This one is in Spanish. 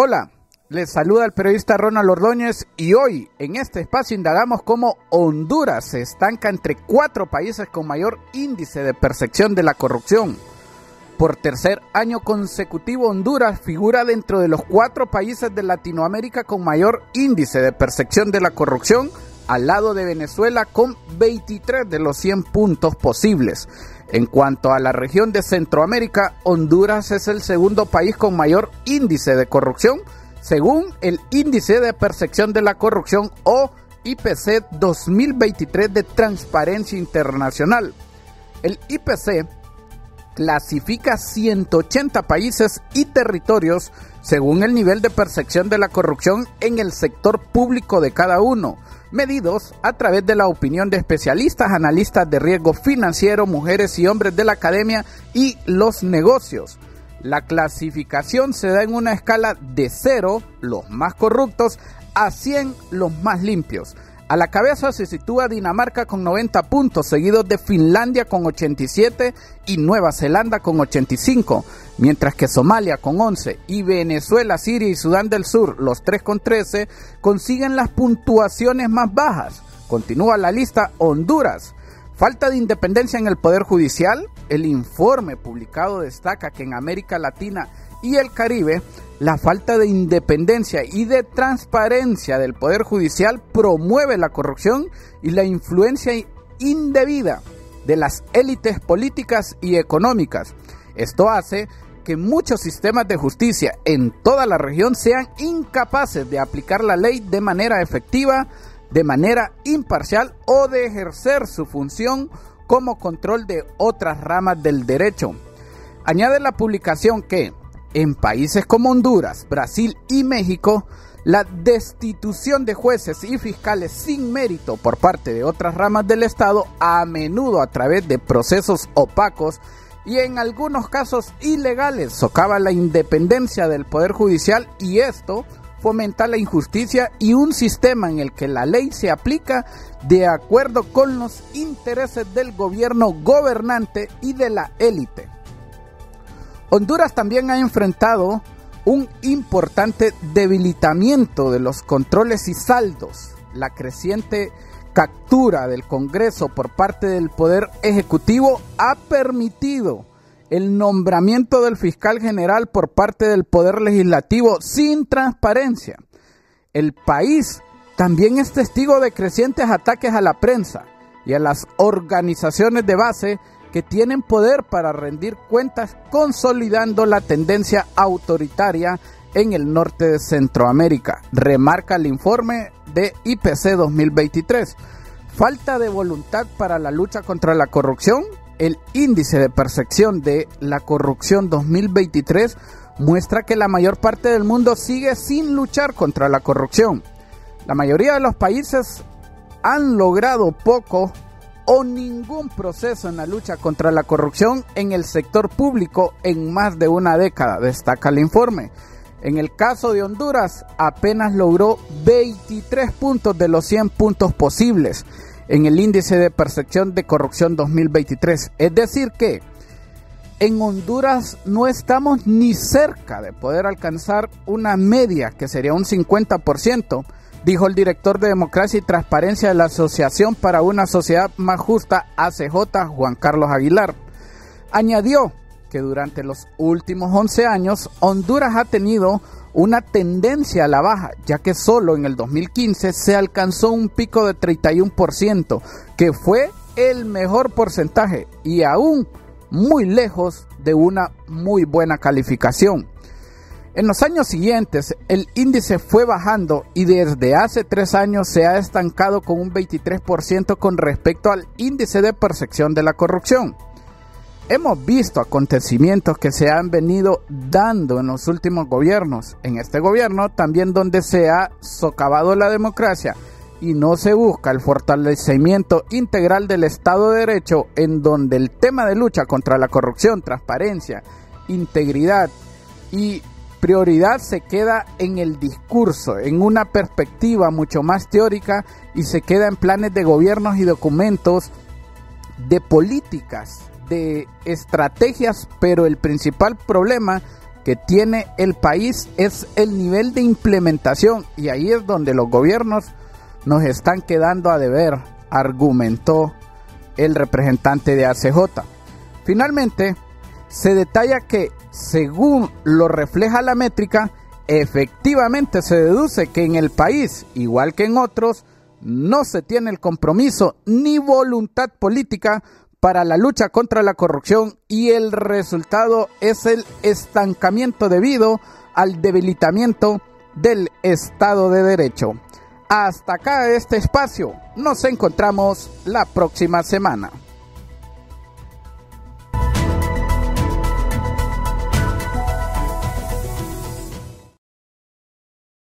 Hola, les saluda el periodista Ronald Ordóñez y hoy en este espacio indagamos cómo Honduras se estanca entre cuatro países con mayor índice de percepción de la corrupción. Por tercer año consecutivo, Honduras figura dentro de los cuatro países de Latinoamérica con mayor índice de percepción de la corrupción, al lado de Venezuela con 23 de los 100 puntos posibles. En cuanto a la región de Centroamérica, Honduras es el segundo país con mayor índice de corrupción, según el Índice de Percepción de la Corrupción o IPC 2023 de Transparencia Internacional. El IPC clasifica 180 países y territorios según el nivel de percepción de la corrupción en el sector público de cada uno medidos a través de la opinión de especialistas, analistas de riesgo financiero, mujeres y hombres de la academia y los negocios. La clasificación se da en una escala de 0, los más corruptos, a 100, los más limpios. A la cabeza se sitúa Dinamarca con 90 puntos, seguidos de Finlandia con 87 y Nueva Zelanda con 85, mientras que Somalia con 11 y Venezuela, Siria y Sudán del Sur, los tres con 13, consiguen las puntuaciones más bajas. Continúa la lista Honduras. Falta de independencia en el Poder Judicial. El informe publicado destaca que en América Latina y el Caribe, la falta de independencia y de transparencia del Poder Judicial promueve la corrupción y la influencia indebida de las élites políticas y económicas. Esto hace que muchos sistemas de justicia en toda la región sean incapaces de aplicar la ley de manera efectiva, de manera imparcial o de ejercer su función como control de otras ramas del derecho. Añade la publicación que en países como Honduras, Brasil y México, la destitución de jueces y fiscales sin mérito por parte de otras ramas del Estado, a menudo a través de procesos opacos y en algunos casos ilegales, socava la independencia del Poder Judicial y esto fomenta la injusticia y un sistema en el que la ley se aplica de acuerdo con los intereses del gobierno gobernante y de la élite. Honduras también ha enfrentado un importante debilitamiento de los controles y saldos, la creciente captura del Congreso por parte del Poder Ejecutivo ha permitido el nombramiento del fiscal general por parte del Poder Legislativo sin transparencia. El país también es testigo de crecientes ataques a la prensa y a las organizaciones de base que tienen poder para rendir cuentas consolidando la tendencia autoritaria en el norte de Centroamérica, remarca el informe de IPC 2023. Falta de voluntad para la lucha contra la corrupción. El índice de percepción de la corrupción 2023 muestra que la mayor parte del mundo sigue sin luchar contra la corrupción. La mayoría de los países han logrado poco o ningún proceso en la lucha contra la corrupción en el sector público en más de una década, destaca el informe. En el caso de Honduras, apenas logró 23 puntos de los 100 puntos posibles en el índice de percepción de corrupción 2023. Es decir que en Honduras no estamos ni cerca de poder alcanzar una media que sería un 50% dijo el director de Democracia y Transparencia de la Asociación para una Sociedad Más Justa, ACJ, Juan Carlos Aguilar. Añadió que durante los últimos 11 años Honduras ha tenido una tendencia a la baja, ya que solo en el 2015 se alcanzó un pico de 31%, que fue el mejor porcentaje y aún muy lejos de una muy buena calificación. En los años siguientes, el índice fue bajando y desde hace tres años se ha estancado con un 23% con respecto al índice de percepción de la corrupción. Hemos visto acontecimientos que se han venido dando en los últimos gobiernos. En este gobierno también donde se ha socavado la democracia y no se busca el fortalecimiento integral del Estado de Derecho en donde el tema de lucha contra la corrupción, transparencia, integridad y prioridad se queda en el discurso, en una perspectiva mucho más teórica y se queda en planes de gobiernos y documentos de políticas, de estrategias, pero el principal problema que tiene el país es el nivel de implementación y ahí es donde los gobiernos nos están quedando a deber, argumentó el representante de ACJ. Finalmente, se detalla que, según lo refleja la métrica, efectivamente se deduce que en el país, igual que en otros, no se tiene el compromiso ni voluntad política para la lucha contra la corrupción y el resultado es el estancamiento debido al debilitamiento del Estado de Derecho. Hasta acá este espacio. Nos encontramos la próxima semana.